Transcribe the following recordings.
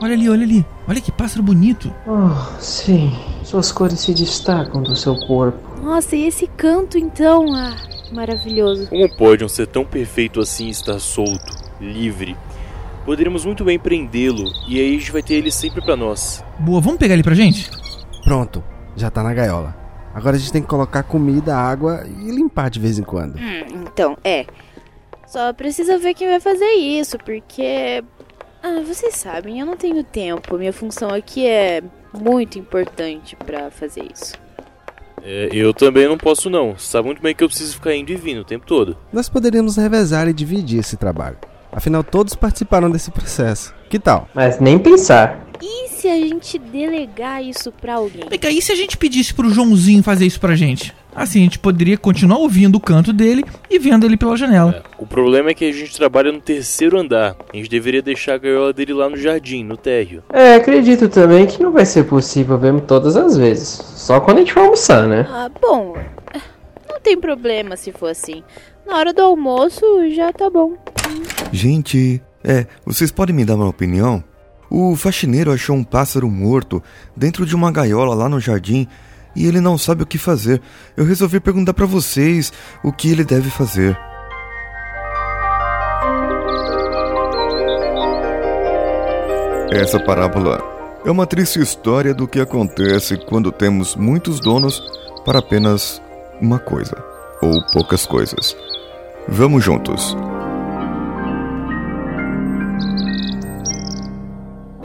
Olha ali, olha ali. Olha que pássaro bonito. Oh, sim. Suas cores se destacam do seu corpo. Nossa, e esse canto então? Ah, maravilhoso. Como pode um ser tão perfeito assim estar solto, livre? Poderíamos muito bem prendê-lo e aí a gente vai ter ele sempre pra nós. Boa, vamos pegar ele pra gente? Pronto, já tá na gaiola. Agora a gente tem que colocar comida, água e limpar de vez em quando. Hum, então, é. Só precisa ver quem vai fazer isso, porque. Ah, vocês sabem, eu não tenho tempo. Minha função aqui é muito importante pra fazer isso. É, eu também não posso não. Sabe muito bem que eu preciso ficar indo e vindo o tempo todo. Nós poderíamos revezar e dividir esse trabalho. Afinal, todos participaram desse processo. Que tal? Mas nem pensar. E se a gente delegar isso pra alguém? Cá, e se a gente pedisse pro Joãozinho fazer isso pra gente? Assim a gente poderia continuar ouvindo o canto dele e vendo ele pela janela. É, o problema é que a gente trabalha no terceiro andar. A gente deveria deixar a gaiola dele lá no jardim, no térreo. É, acredito também que não vai ser possível vermos todas as vezes. Só quando a gente for almoçar, né? Ah, bom. Não tem problema se for assim. Na hora do almoço já tá bom. Gente, é, vocês podem me dar uma opinião? O faxineiro achou um pássaro morto dentro de uma gaiola lá no jardim e ele não sabe o que fazer. Eu resolvi perguntar para vocês o que ele deve fazer. Essa parábola é uma triste história do que acontece quando temos muitos donos para apenas uma coisa ou poucas coisas. Vamos juntos.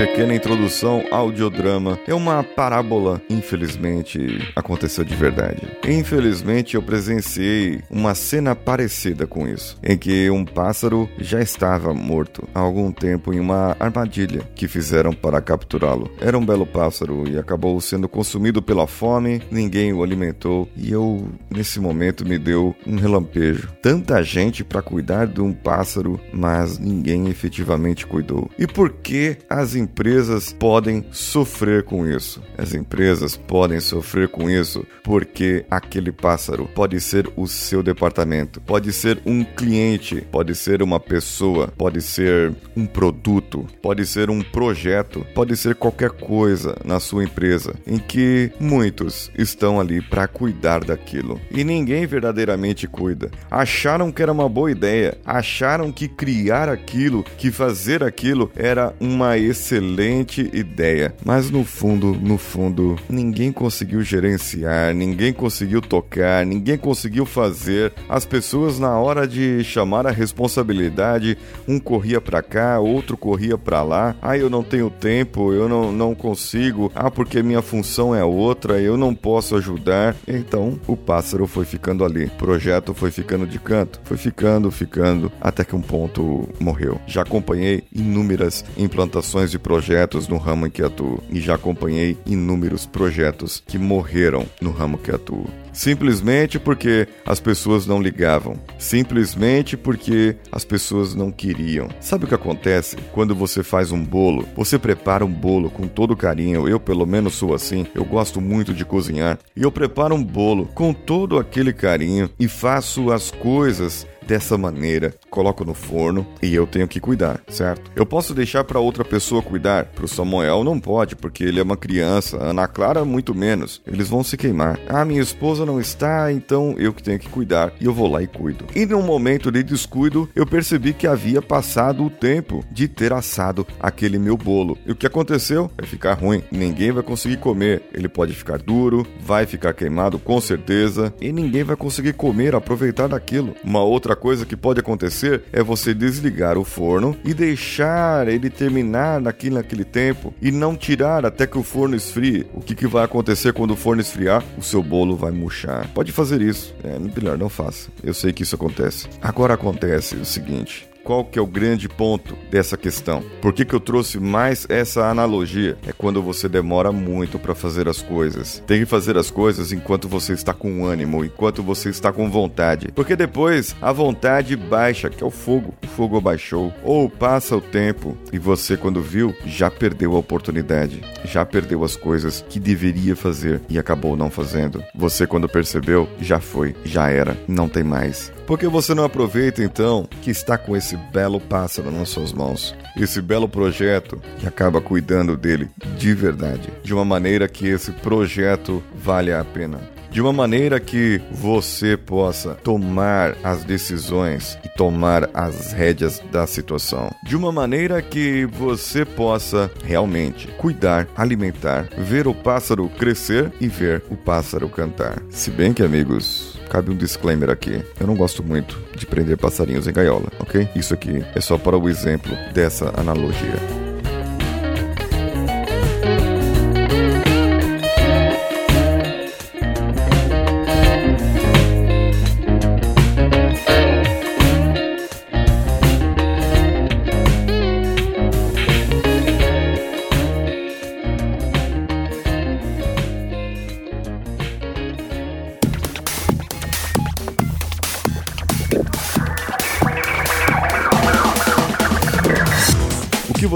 Pequena introdução audiodrama é uma parábola, infelizmente, aconteceu de verdade. Infelizmente, eu presenciei uma cena parecida com isso, em que um pássaro já estava morto há algum tempo em uma armadilha que fizeram para capturá-lo. Era um belo pássaro e acabou sendo consumido pela fome, ninguém o alimentou e eu, nesse momento, me deu um relampejo. Tanta gente para cuidar de um pássaro, mas ninguém efetivamente cuidou. E por que as empresas podem sofrer com isso. As empresas podem sofrer com isso porque aquele pássaro pode ser o seu departamento, pode ser um cliente, pode ser uma pessoa, pode ser um produto, pode ser um projeto, pode ser qualquer coisa na sua empresa em que muitos estão ali para cuidar daquilo e ninguém verdadeiramente cuida. Acharam que era uma boa ideia, acharam que criar aquilo, que fazer aquilo era uma excelente ideia, mas no fundo, no fundo, ninguém conseguiu gerenciar, ninguém conseguiu tocar, ninguém conseguiu fazer. As pessoas na hora de chamar a responsabilidade, um corria para cá, outro corria para lá. Ah, eu não tenho tempo, eu não, não consigo. Ah, porque minha função é outra, eu não posso ajudar. Então, o pássaro foi ficando ali. O projeto foi ficando de canto, foi ficando, ficando, até que um ponto morreu. Já acompanhei inúmeras implantações de projetos no ramo em que atuo e já acompanhei inúmeros projetos que morreram no ramo que atuo. Simplesmente porque as pessoas não ligavam. Simplesmente porque as pessoas não queriam. Sabe o que acontece quando você faz um bolo? Você prepara um bolo com todo carinho. Eu, pelo menos, sou assim. Eu gosto muito de cozinhar. E eu preparo um bolo com todo aquele carinho e faço as coisas dessa maneira, coloco no forno e eu tenho que cuidar, certo? Eu posso deixar para outra pessoa cuidar, pro Samuel não pode, porque ele é uma criança, Ana Clara muito menos. Eles vão se queimar. Ah, minha esposa não está, então eu que tenho que cuidar e eu vou lá e cuido. E num momento de descuido, eu percebi que havia passado o tempo de ter assado aquele meu bolo. E o que aconteceu? Vai ficar ruim. Ninguém vai conseguir comer. Ele pode ficar duro, vai ficar queimado com certeza, e ninguém vai conseguir comer, aproveitar daquilo. Uma outra coisa que pode acontecer é você desligar o forno e deixar ele terminar naquele, naquele tempo e não tirar até que o forno esfrie. O que, que vai acontecer quando o forno esfriar? O seu bolo vai murchar. Pode fazer isso. É melhor, não faça. Eu sei que isso acontece. Agora acontece o seguinte qual que é o grande ponto dessa questão? Por que, que eu trouxe mais essa analogia? É quando você demora muito para fazer as coisas. Tem que fazer as coisas enquanto você está com ânimo, enquanto você está com vontade. Porque depois a vontade baixa, que é o fogo. O fogo baixou. Ou passa o tempo e você, quando viu, já perdeu a oportunidade. Já perdeu as coisas que deveria fazer e acabou não fazendo. Você, quando percebeu, já foi, já era, não tem mais. Por que você não aproveita então que está com esse belo pássaro nas suas mãos? Esse belo projeto e acaba cuidando dele de verdade, de uma maneira que esse projeto vale a pena de uma maneira que você possa tomar as decisões e tomar as rédeas da situação. De uma maneira que você possa realmente cuidar, alimentar, ver o pássaro crescer e ver o pássaro cantar. Se bem que, amigos, cabe um disclaimer aqui. Eu não gosto muito de prender passarinhos em gaiola, ok? Isso aqui é só para o exemplo dessa analogia.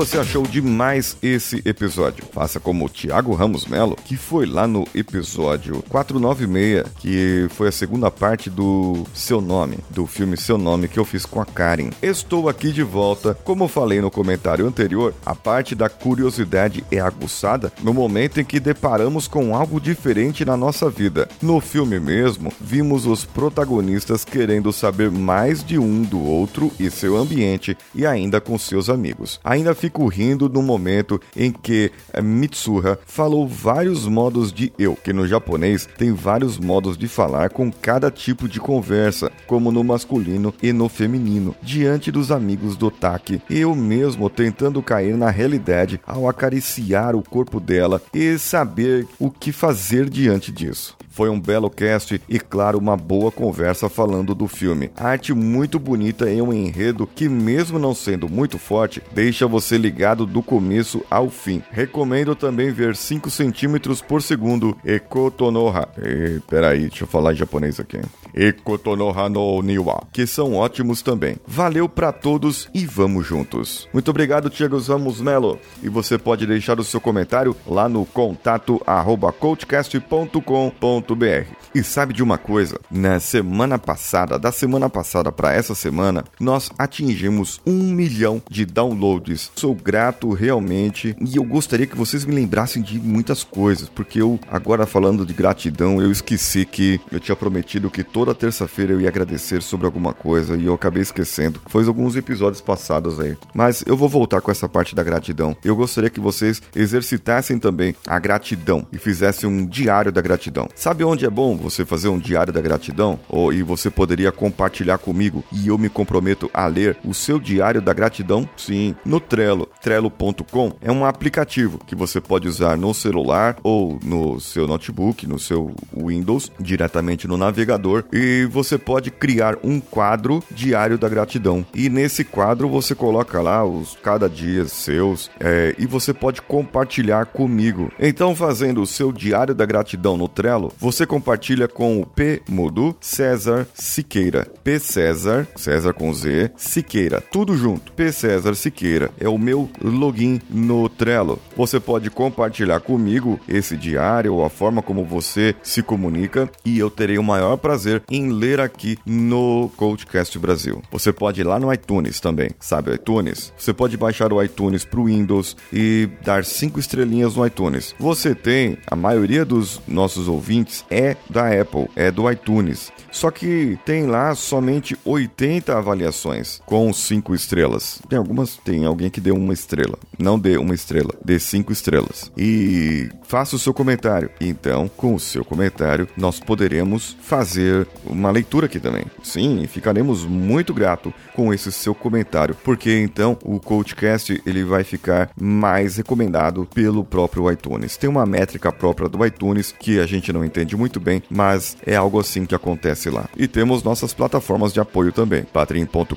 Você achou de mais esse episódio? Faça como o Thiago Ramos Melo, que foi lá no episódio 496, que foi a segunda parte do Seu Nome, do filme Seu Nome que eu fiz com a Karen. Estou aqui de volta. Como falei no comentário anterior, a parte da curiosidade é aguçada no momento em que deparamos com algo diferente na nossa vida. No filme mesmo, vimos os protagonistas querendo saber mais de um do outro e seu ambiente e ainda com seus amigos. Ainda fica fico no momento em que eh, Mitsuha falou vários modos de eu, que no japonês tem vários modos de falar com cada tipo de conversa, como no masculino e no feminino, diante dos amigos do Taki. Eu mesmo tentando cair na realidade ao acariciar o corpo dela e saber o que fazer diante disso. Foi um belo cast e, claro, uma boa conversa falando do filme. Arte muito bonita em um enredo que, mesmo não sendo muito forte, deixa você ligado do começo ao fim. Recomendo também ver 5 centímetros por segundo Ekotonoha. E, peraí, deixa eu falar em japonês aqui. Ekotonoha no Niwa, que são ótimos também. Valeu para todos e vamos juntos. Muito obrigado, Thiago Ramos Melo. E você pode deixar o seu comentário lá no contato arroba coachcast.com.br e sabe de uma coisa? Na semana passada, da semana passada para essa semana, nós atingimos um milhão de downloads. Sou grato realmente e eu gostaria que vocês me lembrassem de muitas coisas, porque eu, agora falando de gratidão, eu esqueci que eu tinha prometido que toda terça-feira eu ia agradecer sobre alguma coisa e eu acabei esquecendo. Foi alguns episódios passados aí. Mas eu vou voltar com essa parte da gratidão. Eu gostaria que vocês exercitassem também a gratidão e fizessem um diário da gratidão. Sabe onde é bom você fazer um diário da gratidão? Ou, e você poderia compartilhar comigo e eu me comprometo a ler o seu diário da gratidão? Sim, no Trello. Trello.com é um aplicativo que você pode usar no celular ou no seu notebook, no seu Windows, diretamente no navegador e você pode criar um quadro diário da gratidão. E nesse quadro você coloca lá os cada dia seus é, e você pode compartilhar comigo. Então, fazendo o seu diário da gratidão no Trello, você compartilha com o P Mudo César Siqueira. P César, César com Z, Siqueira, tudo junto. P César Siqueira é o meu login no Trello. Você pode compartilhar comigo esse diário ou a forma como você se comunica e eu terei o maior prazer em ler aqui no Coachcast Brasil. Você pode ir lá no iTunes também, sabe iTunes? Você pode baixar o iTunes para o Windows e dar cinco estrelinhas no iTunes. Você tem a maioria dos nossos ouvintes é da Apple, é do iTunes. Só que tem lá somente 80 avaliações com 5 estrelas. Tem algumas, tem alguém que deu uma estrela. Não dê uma estrela, dê 5 estrelas. E faça o seu comentário. Então, com o seu comentário, nós poderemos fazer uma leitura aqui também. Sim, ficaremos muito grato com esse seu comentário, porque então o Coachcast ele vai ficar mais recomendado pelo próprio iTunes. Tem uma métrica própria do iTunes que a gente não entende muito bem, mas é algo assim que acontece lá. E temos nossas plataformas de apoio também: patreon.com.br,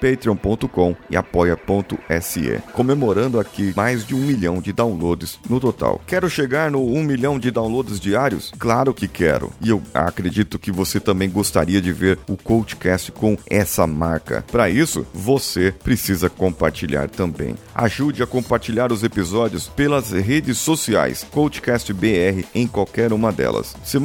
patreon.com e apoia.se. Comemorando aqui mais de um milhão de downloads no total. Quero chegar no um milhão de downloads diários? Claro que quero. E eu acredito que você também gostaria de ver o Coachcast com essa marca. Para isso, você precisa compartilhar também. Ajude a compartilhar os episódios pelas redes sociais, Coachcast BR em qualquer uma delas.